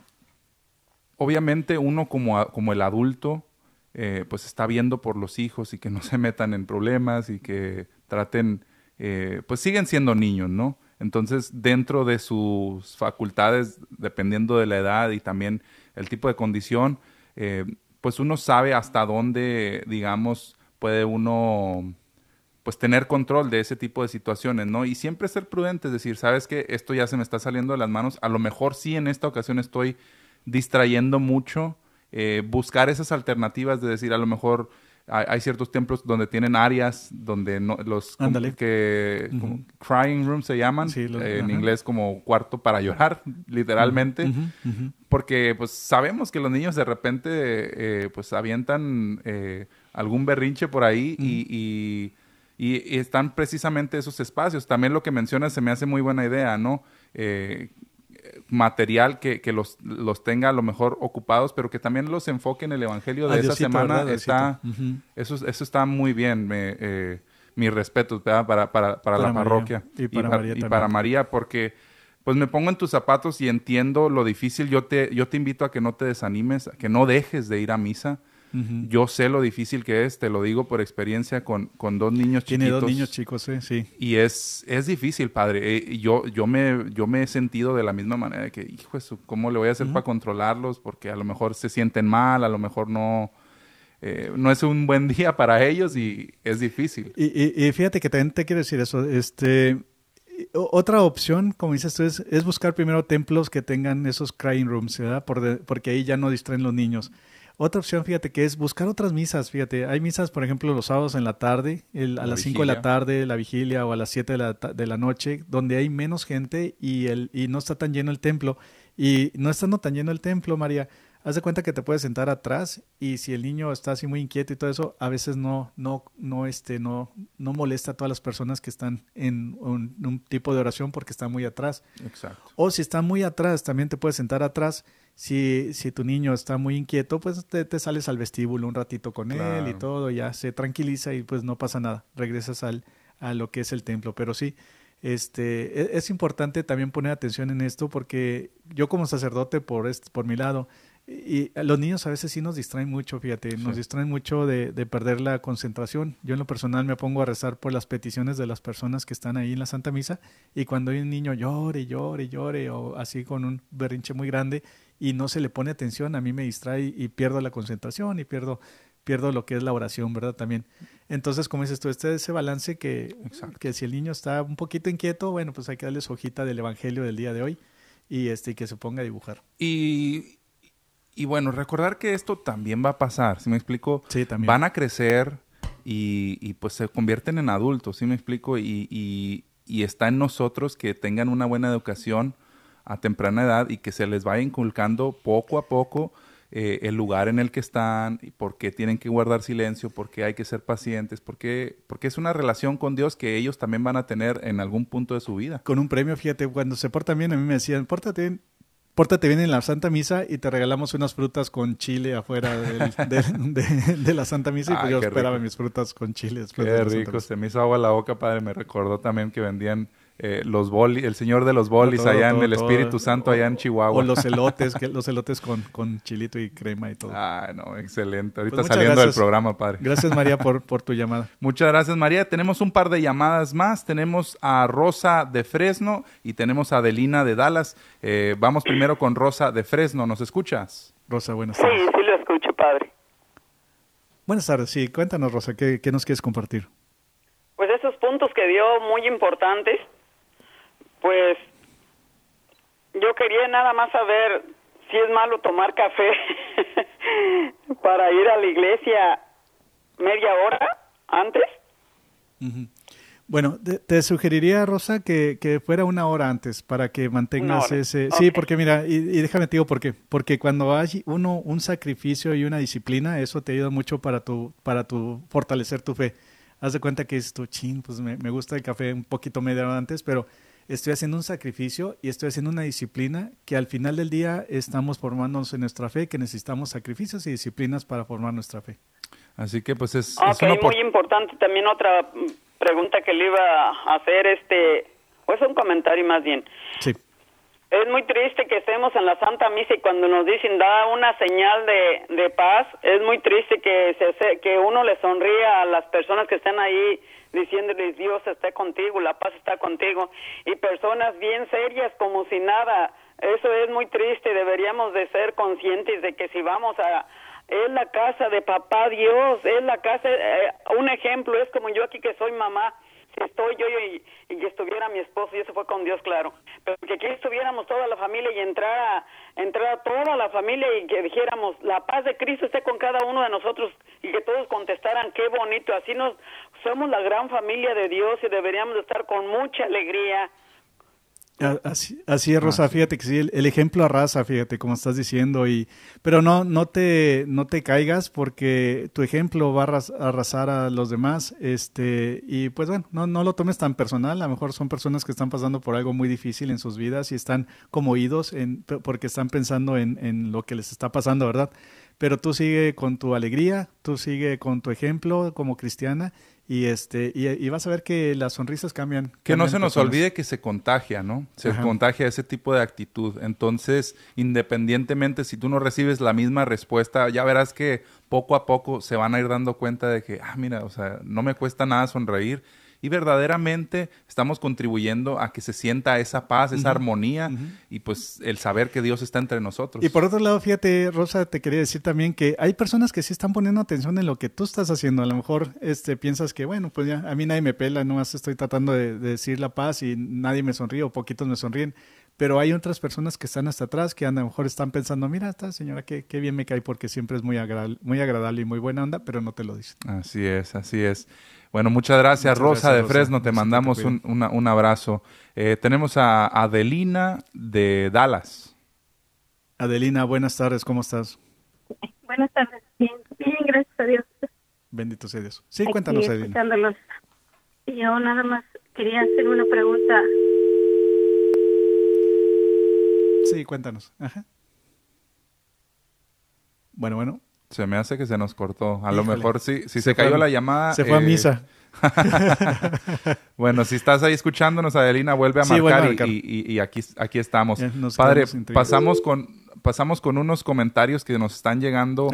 obviamente uno como, como el adulto, eh, pues está viendo por los hijos y que no se metan en problemas y que traten, eh, pues siguen siendo niños, ¿no? Entonces, dentro de sus facultades, dependiendo de la edad y también el tipo de condición, eh, pues uno sabe hasta dónde, digamos, puede uno pues tener control de ese tipo de situaciones, ¿no? Y siempre ser prudente, es decir, sabes que esto ya se me está saliendo de las manos, a lo mejor sí en esta ocasión estoy distrayendo mucho, eh, buscar esas alternativas de decir, a lo mejor hay, ciertos templos donde tienen áreas donde no, los que crying rooms se llaman eh, en inglés como cuarto para llorar literalmente. Porque pues sabemos que los niños de repente eh, pues avientan eh, algún berrinche por ahí y, y, están precisamente esos espacios. También lo que mencionas se me hace muy buena idea no material que, que los, los, tenga a lo mejor ocupados, pero que también los enfoque en el Evangelio de esa semana. Está, eso, eso está muy bien. Me, eh, mis respetos para, para, para, la parroquia y para, María, y para María, porque pues me pongo en tus zapatos y entiendo lo difícil. Yo te, yo te invito a que no te desanimes, a que no dejes de ir a misa. Yo sé lo difícil que es, te lo digo por experiencia con, con dos niños Tiene dos niños chicos, sí. Y es, es difícil, padre. Eh, yo, yo, me, yo me he sentido de la misma manera, que, hijo, eso, ¿cómo le voy a hacer para controlarlos? Porque a lo mejor se sienten mal, a lo mejor no... Eh, no es un buen día para ellos y es difícil. Y, y, fíjate que también te quiero decir eso. Este, otra opción, como dices tú, es, buscar primero templos que tengan esos crying rooms, ¿verdad? porque ahí ya no distraen los niños. Otra opción, fíjate, que es buscar otras misas. Fíjate, hay misas, por ejemplo, los sábados en la tarde, a las 5 de la tarde, la vigilia, o a las 7 de la, de la noche, donde hay menos gente y, el, y no está tan lleno el templo. Y no estando tan lleno el templo, María, haz de cuenta que te puedes sentar atrás y si el niño está así muy inquieto y todo eso, a veces no, no, no, este, no, no molesta a todas las personas que están en un, un tipo de oración porque está muy atrás. Exacto. O si está muy atrás, también te puedes sentar atrás si, si tu niño está muy inquieto, pues te, sales al vestíbulo un ratito con él y todo, ya se tranquiliza y pues no pasa nada, regresas al, a lo que es el templo. Pero sí, este, e, es, importante también poner atención en esto porque yo como sacerdote por, este, por mi lado, y los niños a veces sí nos distraen mucho, fíjate, nos distraen mucho de, de, perder la concentración. Yo en lo personal me pongo a rezar por las peticiones de las personas que están ahí en la Santa Misa y cuando hay un niño llore, llore, llore o así con un berrinche muy grande y no se le pone atención, a mí me distrae y pierdo la concentración y pierdo pierdo lo que es la oración, ¿verdad? También. Entonces, como dices tú, este ese balance que, que si el niño está un poquito inquieto, bueno, pues hay que darle su hojita del Evangelio del día de hoy y este que se ponga a dibujar. Y, y bueno, recordar que esto también va a pasar, ¿sí me explico? Sí, también. Van a crecer y, y pues se convierten en adultos, ¿sí me explico? Y, y, y está en nosotros que tengan una buena educación a temprana edad y que se les vaya inculcando poco a poco eh, el lugar en el que están, y por qué tienen que guardar silencio, por qué hay que ser pacientes, porque, porque es una relación con Dios que ellos también van a tener en algún punto de su vida. Con un premio, fíjate, cuando se portan bien, a mí me decían, pórtate bien, pórtate bien en la Santa Misa y te regalamos unas frutas con chile afuera de, la Santa Misa y pues yo esperaba mis frutas con chile. Qué rico, se me hizo agua la boca, padre. Me recordó también que vendían eh, los bolis, el señor de los bolis allá en el Espíritu Santo, allá en Chihuahua. O los elotes, que, los elotes con, con chilito y crema y todo. Ah, no, excelente. Ahorita pues saliendo del programa, padre. Gracias, María, por, por tu llamada. Muchas gracias, María. Tenemos un par de llamadas más. Tenemos a Rosa de Fresno y tenemos a Adelina de Dallas. Eh, vamos primero con Rosa de Fresno. ¿Nos escuchas? Rosa, buenas tardes. Sí, sí lo escucho, padre. Buenas tardes, sí. Cuéntanos, Rosa, ¿qué, qué nos quieres compartir? Pues esos puntos que dio muy importantes pues yo quería nada más saber si es malo tomar café para ir a la iglesia media hora antes. Bueno, te, sugeriría, Rosa, que, que, fuera una hora antes para que mantengas ese... Sí, porque mira, y, déjame te digo por qué. Porque cuando hay uno un sacrificio y una disciplina, eso te ayuda mucho para tu, para tu fortalecer tu fe. Haz de cuenta que es tu chin, pues me, me gusta el café un poquito media hora antes, pero estoy haciendo un sacrificio y estoy haciendo una disciplina que al final del día estamos formándonos en nuestra fe, que necesitamos sacrificios y disciplinas para formar nuestra fe. Así que pues es... Ok, muy importante también otra pregunta que le iba a hacer, este, pues un comentario más bien. Sí. Es muy triste que estemos en la Santa Misa y cuando nos dicen da una señal de, de paz, es muy triste que, se, que uno le sonríe a las personas que están ahí diciéndoles Dios está contigo, la paz está contigo, y personas bien serias como si nada. Eso es muy triste, deberíamos de ser conscientes de que si vamos a es la casa de papá Dios, es la casa, eh, un ejemplo es como yo aquí que soy mamá, si estoy yo y, y, estuviera mi esposo, y eso fue con Dios, claro, pero que aquí estuviéramos toda la familia y entrara, entrara toda la familia y que dijéramos, la paz de Cristo esté con cada uno de nosotros y que todos contestaran, qué bonito, así nos, somos la gran familia de Dios y deberíamos estar con mucha alegría Así, así, es, Rosa, fíjate que sí, el, ejemplo arrasa, fíjate, como estás diciendo, y, pero no, no te, no te caigas porque tu ejemplo va a arrasar a los demás, este, y pues bueno, no, no lo tomes tan personal, a lo mejor son personas que están pasando por algo muy difícil en sus vidas y están como oídos en, porque están pensando en, en lo que les está pasando, ¿verdad? Pero tú sigue con tu alegría, tú sigue con tu ejemplo como cristiana y este y, vas a ver que las sonrisas cambian. Que no se nos olvide que se contagia, ¿no? Se contagia ese tipo de actitud. Entonces, independientemente si tú no recibes la misma respuesta, ya verás que poco a poco se van a ir dando cuenta de que, ah, mira, o sea, no me cuesta nada sonreír y verdaderamente estamos contribuyendo a que se sienta esa paz, esa armonía y pues el saber que Dios está entre nosotros. Y por otro lado, fíjate, Rosa, te quería decir también que hay personas que sí están poniendo atención en lo que tú estás haciendo. A lo mejor este, piensas que, bueno, pues ya a mí nadie me pela, nomás estoy tratando de, decir la paz y nadie me sonríe o poquitos me sonríen pero hay otras personas que están hasta atrás que a lo mejor están pensando, mira, esta señora qué, qué bien me cae porque siempre es muy, muy agradable y muy buena onda, pero no te lo dicen. Así es, así es. Bueno, muchas gracias, Rosa de Fresno. Te mandamos un, un, abrazo. Eh, tenemos a Adelina de Dallas. Adelina, buenas tardes. ¿Cómo estás? Buenas tardes. Bien, bien gracias a Dios. Bendito sea Dios. Sí, cuéntanos, Adelina. Yo nada más quería hacer una pregunta. Sí, cuéntanos. Ajá. Bueno, bueno. Se me hace que se nos cortó. A lo mejor sí, si se, cayó la llamada. Se fue a eh, misa. bueno, si estás ahí escuchándonos, Adelina, vuelve a marcar, Y, aquí, aquí estamos. Padre, pasamos con, pasamos con unos comentarios que nos están llegando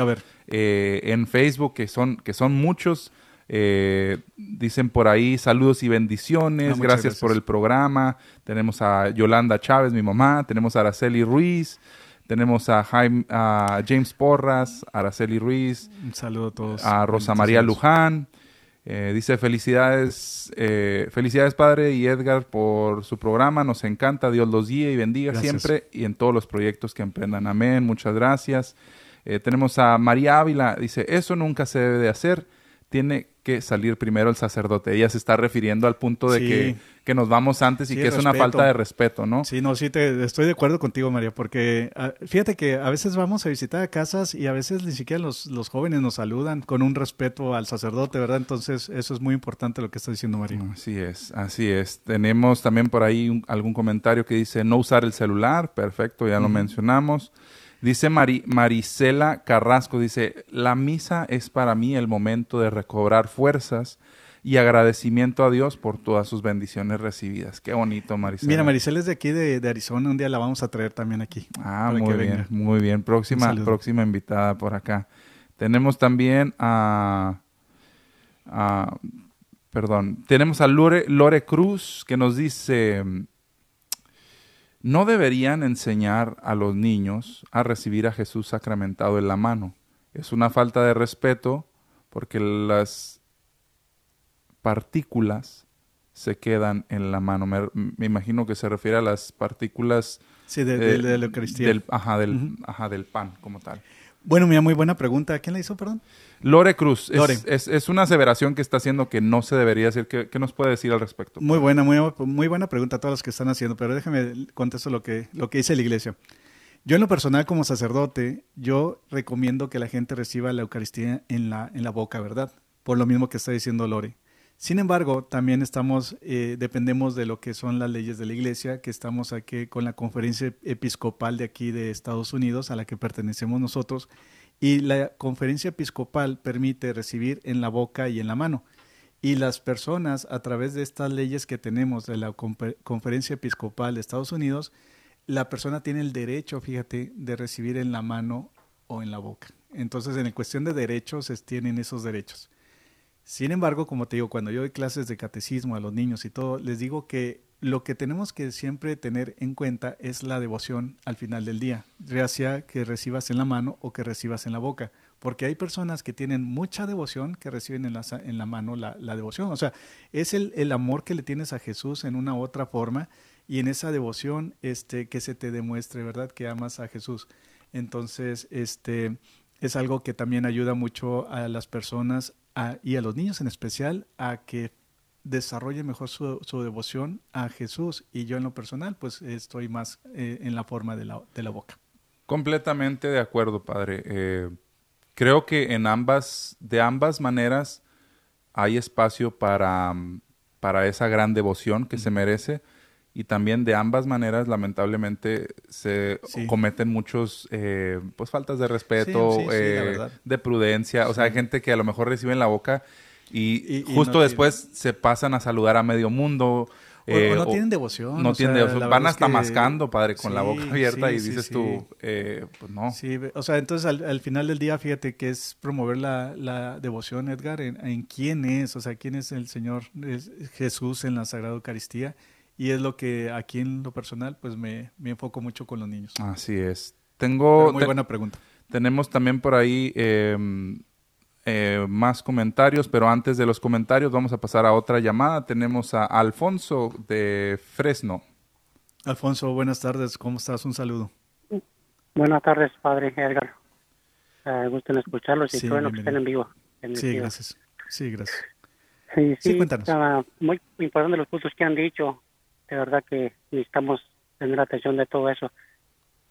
eh, en Facebook, que son, que son muchos. Eh, dicen por ahí saludos y bendiciones, gracias, gracias, por el programa. Tenemos a Yolanda Chávez, mi mamá, tenemos a Araceli Ruiz, Tenemos a, Jaime, a James Porras, Araceli Ruiz. Un saludo a todos. A Rosa María Luján. Eh, dice felicidades, eh, felicidades padre y Edgar por su programa, nos encanta, Dios los guíe y bendiga siempre y en todos los proyectos que emprendan. Amén, muchas gracias. Eh, tenemos a María Ávila, dice, eso nunca se debe de hacer, tiene que salir primero el sacerdote. Ella se está refiriendo al punto de que, que, nos vamos antes y que es una falta de respeto, ¿no? Sí, no, sí, te, estoy de acuerdo contigo, María, porque ah, fíjate que a veces vamos a visitar a casas y a veces ni siquiera los, los jóvenes nos saludan con un respeto al sacerdote, ¿verdad? Entonces, eso es muy importante lo que está diciendo María. Así es, así es. Tenemos también por ahí algún comentario que dice no usar el celular, perfecto, ya lo mencionamos. Dice Mari, Marisela Carrasco, dice, la misa es para mí el momento de recobrar fuerzas y agradecimiento a Dios por todas sus bendiciones recibidas. Qué bonito, Marisela. Mira, Marisela es de aquí, de, Arizona. Un día la vamos a traer también aquí. Ah, muy bien, muy bien. Próxima, próxima invitada por acá. Tenemos también a, perdón, tenemos a Lore, Lore Cruz que nos dice, no deberían enseñar a los niños a recibir a Jesús sacramentado en la mano. Es una falta de respeto porque las partículas se quedan en la mano. Me, imagino que se refiere a las partículas sí, de, la Eucaristía. Del, ajá, del, ajá, del pan como tal. Bueno, mira, muy buena pregunta. ¿Quién la hizo, perdón? Lore Cruz. Es, una aseveración que está haciendo que no se debería hacer. ¿Qué, nos puede decir al respecto? Muy buena, muy, muy buena pregunta a todos los que están haciendo, pero déjame contesto lo que, lo que dice la iglesia. Yo en lo personal como sacerdote, yo recomiendo que la gente reciba la Eucaristía en la, en la boca, ¿verdad? Por lo mismo que está diciendo Lore. Sin embargo, también estamos, eh, dependemos de lo que son las leyes de la Iglesia, que estamos aquí con la conferencia episcopal de aquí de Estados Unidos, a la que pertenecemos nosotros, y la conferencia episcopal permite recibir en la boca y en la mano. Y las personas, a través de estas leyes que tenemos de la conferencia episcopal de Estados Unidos, la persona tiene el derecho, fíjate, de recibir en la mano o en la boca. Entonces, en cuestión de derechos, tienen esos derechos. Sin embargo, como te digo, cuando yo doy clases de catecismo a los niños y todo, les digo que lo que tenemos que siempre tener en cuenta es la devoción al final del día, ya sea que recibas en la mano o que recibas en la boca, porque hay personas que tienen mucha devoción que reciben en la, en la mano la, devoción, o sea, es el, el, amor que le tienes a Jesús en una u otra forma y en esa devoción este, que se te demuestre, ¿verdad?, que amas a Jesús. Entonces, este, es algo que también ayuda mucho a las personas y a los niños en especial a que desarrollen mejor su, devoción a Jesús y yo en lo personal pues estoy más eh, en la forma de la, de la, boca. Completamente de acuerdo, padre. Eh, creo que en ambas, de ambas maneras hay espacio para, para esa gran devoción que se merece y también de ambas maneras lamentablemente se cometen muchos eh, pues faltas de respeto eh, de prudencia o sea hay gente que a lo mejor recibe en la boca y, justo después se pasan a saludar a medio mundo o, no eh, tienen devoción. No tienen devoción. Van hasta mascando, padre, con la boca abierta y dices tú, pues no. Sí, o sea, entonces al, final del día, fíjate que es promover la, devoción, Edgar, en, en, quién es, o sea, quién es el Señor Jesús en la Sagrada Eucaristía y es lo que aquí en lo personal, pues me, enfoco mucho con los niños. Así es. Tengo... muy buena pregunta. Tenemos también por ahí em, eh, más comentarios, pero antes de los comentarios vamos a pasar a otra llamada. Tenemos a Alfonso de Fresno. Alfonso, buenas tardes. ¿Cómo estás? Un saludo. Buenas tardes, padre Edgar. Uh, gusto en escucharlos y sí, bueno que estén en vivo. sí, gracias. Sí, gracias. Sí, sí, cuéntanos. muy importante los puntos que han dicho de verdad que necesitamos tener atención de todo eso.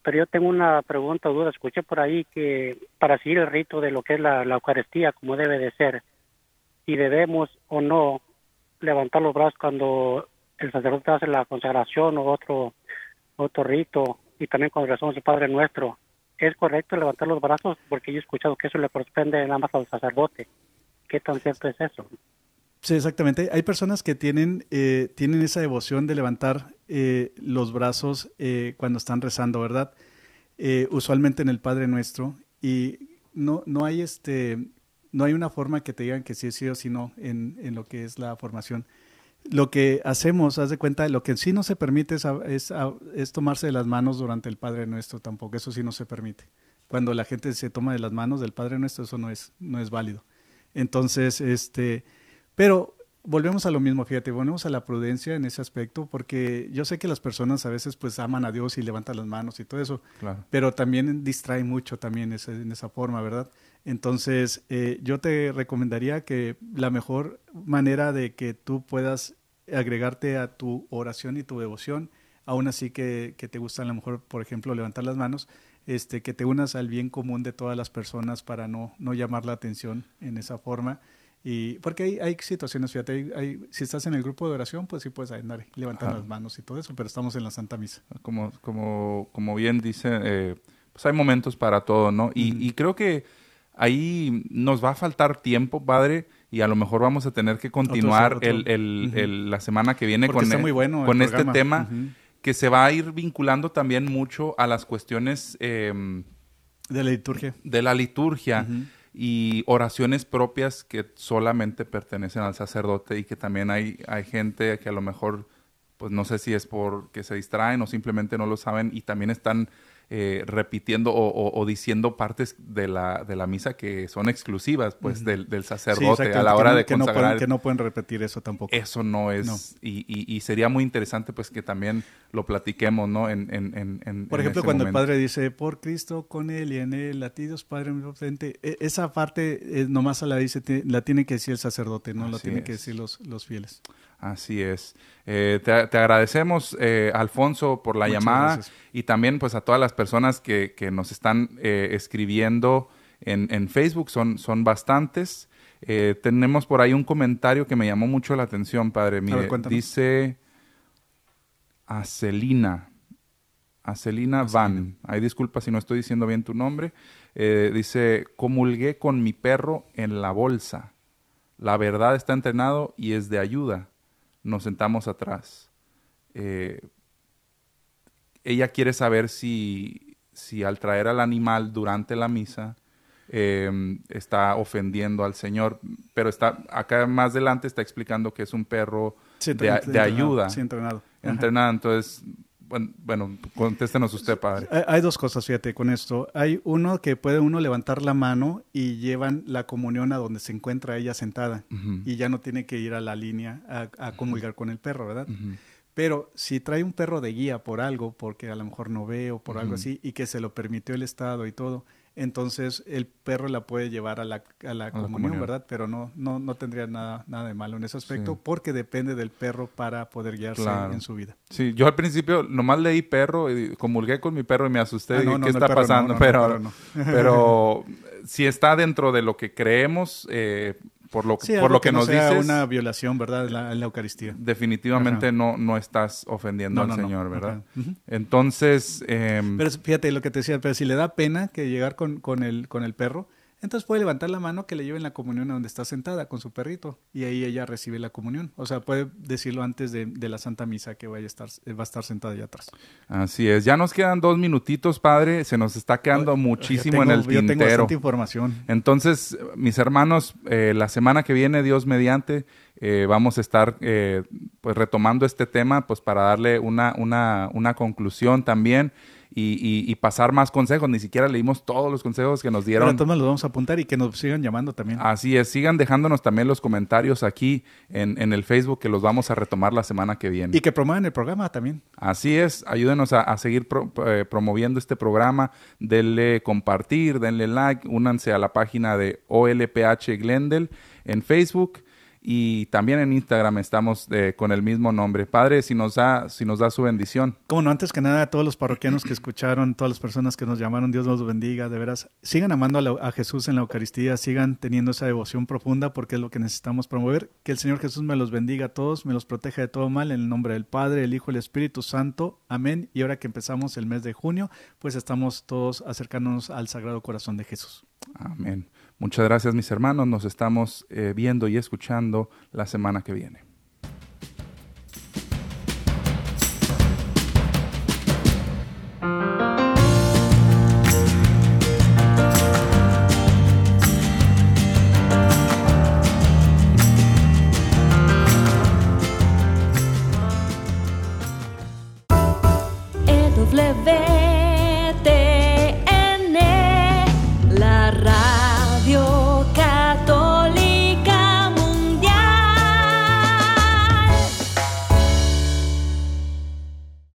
Pero yo tengo una pregunta duda. Escuché por ahí que para seguir el rito de lo que es la, Eucaristía, como debe de ser, si debemos o no levantar los brazos cuando el sacerdote hace la consagración o otro, otro rito, y también cuando rezamos el Padre Nuestro, ¿es correcto levantar los brazos? Porque yo he escuchado que eso le corresponde nada más al sacerdote. ¿Qué tan cierto es eso? Sí, exactamente. Hay personas que tienen, eh, tienen esa devoción de levantar eh, los brazos eh, cuando están rezando, ¿verdad? usualmente en el Padre Nuestro. Y no, no hay este, no hay una forma que te digan que sí sí o sí no en, en lo que es la formación. lo que hacemos, haz de cuenta, lo que sí no se permite es, es, tomarse de las manos durante el Padre Nuestro tampoco, eso sí no se permite. Cuando la gente se toma de las manos del Padre Nuestro, eso no es, no es válido. Entonces, este, pero volvemos a lo mismo, fíjate, volvemos a la prudencia en ese aspecto, porque yo sé que las personas a veces pues aman a Dios y levantan las manos y todo eso, pero también distrae mucho también en esa forma, ¿verdad? Entonces, eh, yo te recomendaría que la mejor manera de que tú puedas agregarte a tu oración y tu devoción, aún así que, que te gusta a lo mejor, por ejemplo, levantar las manos, este, que te unas al bien común de todas las personas para no, no llamar la atención en esa forma. Y porque hay, hay situaciones, fíjate, hay, si estás en el grupo de oración, pues sí puedes andar levantar las manos y todo eso, pero estamos en la Santa Misa. Como, como, como bien dice, eh, pues hay momentos para todo, ¿no? Y, y creo que ahí nos va a faltar tiempo, Padre, y a lo mejor vamos a tener que continuar El, el, la semana que viene con, e, con este tema que se va a ir vinculando también mucho a las cuestiones em, de la liturgia. De la liturgia y oraciones propias que solamente pertenecen al sacerdote y que también hay, hay gente que a lo mejor, pues no sé si es porque se distraen o simplemente no lo saben y también están eh, repitiendo o, diciendo partes de la, de la misa que son exclusivas pues del, sacerdote a la hora de consagrar. Que no, pueden, repetir eso tampoco. Eso no es. Y, y, sería muy interesante pues que también lo platiquemos, ¿no? En, en, Por ejemplo, cuando el Padre dice, por Cristo, con Él y en Él, latidos Padre frente e, esa parte eh, nomás la dice, la tiene que decir el sacerdote, no la tienen que decir los, los fieles. Así es. Eh, te, agradecemos, eh, Alfonso, por la llamada y también pues a todas las personas que, que nos están eh, escribiendo en, en, Facebook, son, son bastantes. tenemos por ahí un comentario que me llamó mucho la atención, padre. Mire, dice Acelina. Acelina Van. Ay, disculpa si no estoy diciendo bien tu nombre. dice, comulgué con mi perro en la bolsa. La verdad está entrenado y es de ayuda nos sentamos atrás. Eh, ella quiere saber si, si al traer al animal durante la misa eh, está ofendiendo al Señor, pero está acá más adelante está explicando que es un perro de, ayuda. Sí, entrenado. Entrenado, entonces bueno, contéstenos usted, padre. Hay, dos cosas, fíjate, con esto. Hay uno que puede uno levantar la mano y llevan la comunión a donde se encuentra ella sentada y ya no tiene que ir a la línea a, comulgar con el perro, ¿verdad? Pero si trae un perro de guía por algo, porque a lo mejor no ve o por algo así, y que se lo permitió el Estado y todo, entonces el perro la puede llevar a la, a la, comunión, ¿verdad? Pero no, no, no tendría nada, nada de malo en ese aspecto porque depende del perro para poder guiarse en su vida. Sí, yo al principio nomás leí perro y comulgué con mi perro y me asusté. Ah, ¿Qué está pasando? pero, pero si está dentro de lo que creemos, eh, por lo, por lo que, nos sea una violación, ¿verdad? En la, Eucaristía. Definitivamente no, no estás ofendiendo al Señor, ¿verdad? Entonces... Em, pero fíjate lo que te decía, pero si le da pena que llegar con, con, el, con el perro, entonces puede levantar la mano que le lleven la comunión a donde está sentada con su perrito y ahí ella recibe la comunión. O sea, puede decirlo antes de, la Santa Misa que vaya a estar, va a estar sentada allá atrás. Así es. Ya nos quedan dos minutitos, padre. Se nos está quedando muchísimo en el tintero. Yo tengo bastante información. Entonces, mis hermanos, eh, la semana que viene, Dios mediante, eh, vamos a estar eh, pues retomando este tema pues para darle una, una, una conclusión también y, pasar más consejos. Ni siquiera leímos todos los consejos que nos dieron. Pero entonces los vamos a apuntar y que nos sigan llamando también. Así es, sigan dejándonos también los comentarios aquí en, el Facebook que los vamos a retomar la semana que viene. Y que promuevan el programa también. Así es, ayúdenos a, seguir eh, promoviendo este programa. Denle compartir, denle like, únanse a la página de OLPH Glendale en Facebook y también en Instagram estamos eh, con el mismo nombre. Padre, si nos da, si nos da su bendición. Como no, antes que nada, a todos los parroquianos que escucharon, todas las personas que nos llamaron, Dios los bendiga, de veras, sigan amando a, Jesús en la Eucaristía, sigan teniendo esa devoción profunda porque es lo que necesitamos promover. Que el Señor Jesús me los bendiga a todos, me los proteja de todo mal, en el nombre del Padre, el Hijo y el Espíritu Santo. Amén. Y ahora que empezamos el mes de junio, pues estamos todos acercándonos al Sagrado Corazón de Jesús. Amén. Muchas gracias mis hermanos, nos estamos eh, viendo y escuchando la semana que viene.